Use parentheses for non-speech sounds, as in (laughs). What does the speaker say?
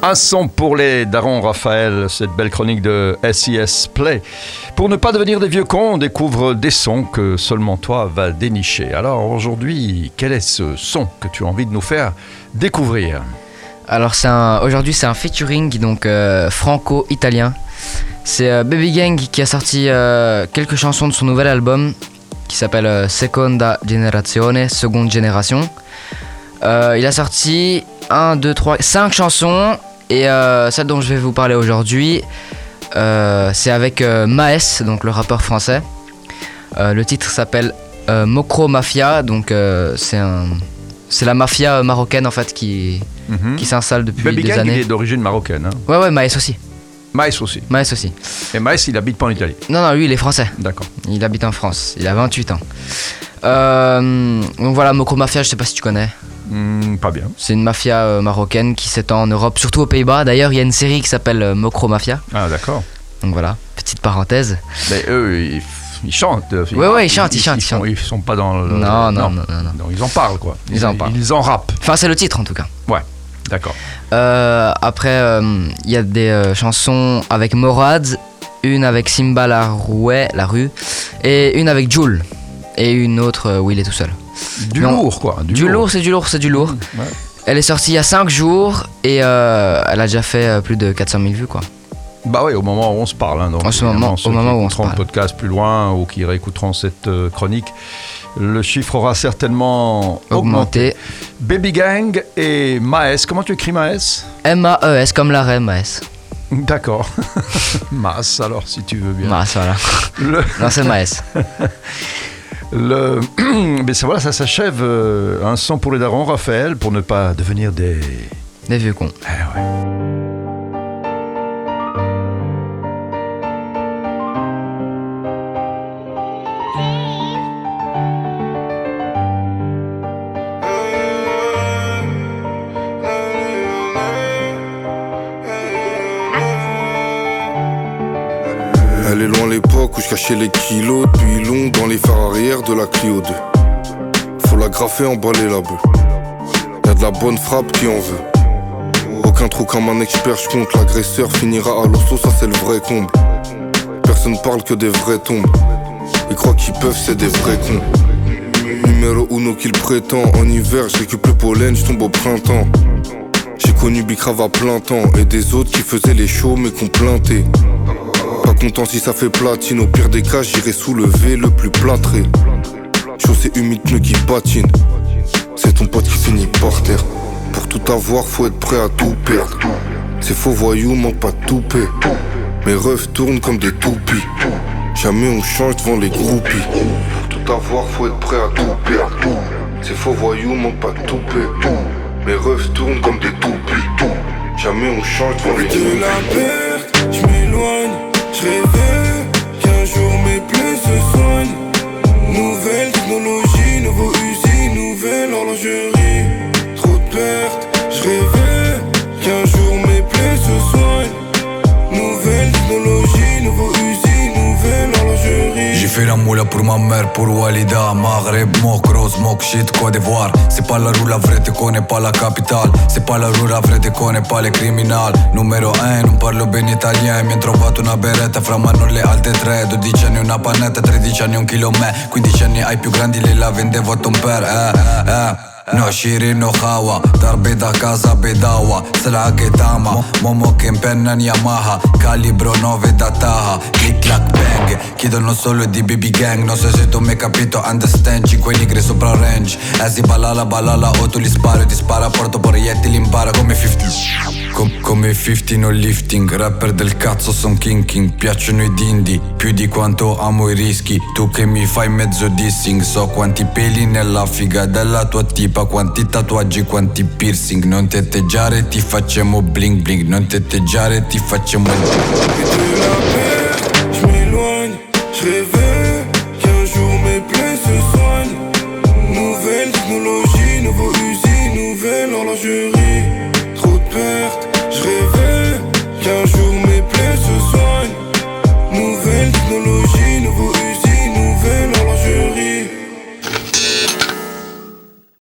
Un son pour les darons Raphaël, cette belle chronique de SIS Play. Pour ne pas devenir des vieux cons, on découvre des sons que seulement toi vas dénicher. Alors aujourd'hui, quel est ce son que tu as envie de nous faire découvrir? Alors aujourd'hui c'est un featuring donc euh, franco-italien. C'est euh, Baby Gang qui a sorti euh, quelques chansons de son nouvel album qui s'appelle Seconda Generazione, seconde génération. Il a sorti 1, 2, 3, 5 chansons et euh, celle dont je vais vous parler aujourd'hui, euh, c'est avec euh, Maes, donc le rappeur français. Euh, le titre s'appelle euh, Mokro Mafia, donc c'est la mafia marocaine en fait qui, Mhm. qui s'installe depuis Baby des Gang, il années. est d'origine marocaine. Hein. Ouais ouais, Maes aussi, Maïs aussi. Maes aussi. Et Maïs, il habite pas en Italie. Non non, lui il est français. D'accord. Il habite en France. Il a 28 ans. Donc voilà, Mokro Mafia, je sais pas si tu connais. Hmm, pas bien. C'est une mafia euh, marocaine qui s'étend en Europe, surtout aux Pays-Bas. D'ailleurs, il y a une série qui s'appelle euh, Mokro Mafia. Ah, d'accord. Donc voilà, petite parenthèse. Mais eux, ils, ils chantent. Ouais, ouais, ils chantent, ils chantent, ils font- chantent. Ils sont pas dans le. Non, non, non, non, non. Non, ils en parlent, quoi. Ils en parlent. Ils en rappent. Enfin, c'est le titre en tout cas. Ouais, d'accord. Euh, après, euh, il y a des euh, chansons avec Morad, une avec Simba la Rouet, la rue, et une avec Jules, et une autre euh, où il est tout seul. Du Non. lourd, quoi. Du, lourd, c'est du lourd, c'est du lourd. Ouais. Elle est sortie il y a 5 jours et euh, elle a déjà fait euh, plus de 400 000 vues quoi. Bah oui, au moment où on se parle. hein, donc, En ce moment- ceux au qui moment où on se écouteront le parle. podcast plus loin ou qui réécouteront cette euh, chronique, le chiffre aura certainement augmenté. Baby Gang et Maes. Comment tu écris Maes? M-A-E-S comme l'arrêt Maes. D'accord. (laughs) Mas, alors, si tu veux bien. Maes, voilà. Le, Non, c'est Maes. (laughs) le, (clears throat) mais ça, voilà, ça s'achève. euh, un son pour les darons, Raphaël, pour ne pas devenir des. Des vieux cons. Eh ouais. Elle est loin l'époque où je cachais les kilos depuis long dans les phares arrière de la Clio 2. Faut la graffer, emballer la bœuf. Y'a de la bonne frappe qui en veut. Aucun trou comme un expert, je l'agresseur finira à l'hosto, ça c'est le vrai comble. Personne parle que des vrais tombes. Ils croient qu'ils peuvent, c'est des vrais cons. Numéro uno qu'il prétend. En hiver, je le pollen, je tombe au printemps. J'ai connu Bicrave à plein temps et des autres qui faisaient les shows mais qu'on planté. Content si ça fait platine, au pire des cas j'irai soulever le plus plâtré. Chaussée humide, pneus qui patinent. C'est ton pote qui finit par terre. Pour tout avoir, faut être prêt à tout perdre. Ces faux voyous manquent pas de toupet. Mes refs tournent comme des toupies. Jamais on change devant les groupies. Pour tout avoir, faut être prêt à tout perdre. Ces faux voyous manquent pas de toupet. Mes refs tournent comme des toupies. Jamais on change devant les groupies. Je horlogerie. J'ai fait la moula pour ma mère, pour Walida Maghreb, Mokro, Smoke Shit, Côte d'Ivoire. C'est pas la rue, la vraie, te connais pas la capitale C'est pas la rue, la vraie, te connais pas les Numero 1, non parlo bene italiano. Mi ho trovato una beretta fra mano le alte tre. 12 anni una pannetta, 13 anni un chilo me. 15 anni ai più grandi, le la vendevo a ton père, eh, eh نعشيرين da casa دا كازا بداوة سلعة قدامة مومو كيم بنن ياماها كاليبرو نوفي دا تاها كليك لاك بانج Chiedono solo di baby gang Non so se tu mi hai capito understand 5 nigri sopra range Eh si balala balala o tu li sparo Ti spara porto proiettili impara come 50 Com- come 50 no lifting Rapper del cazzo son king king Piacciono i dindi Più di quanto amo i rischi Tu che mi fai mezzo dissing So quanti peli nella figa della tua tipa Quanti tatuaggi, quanti piercing Non ti atteggiare ti facciamo bling bling Non ti atteggiare ti facciamo je m'éloigne. Nouvelle technologie, nouveau usine, nouvelle horlogerie. un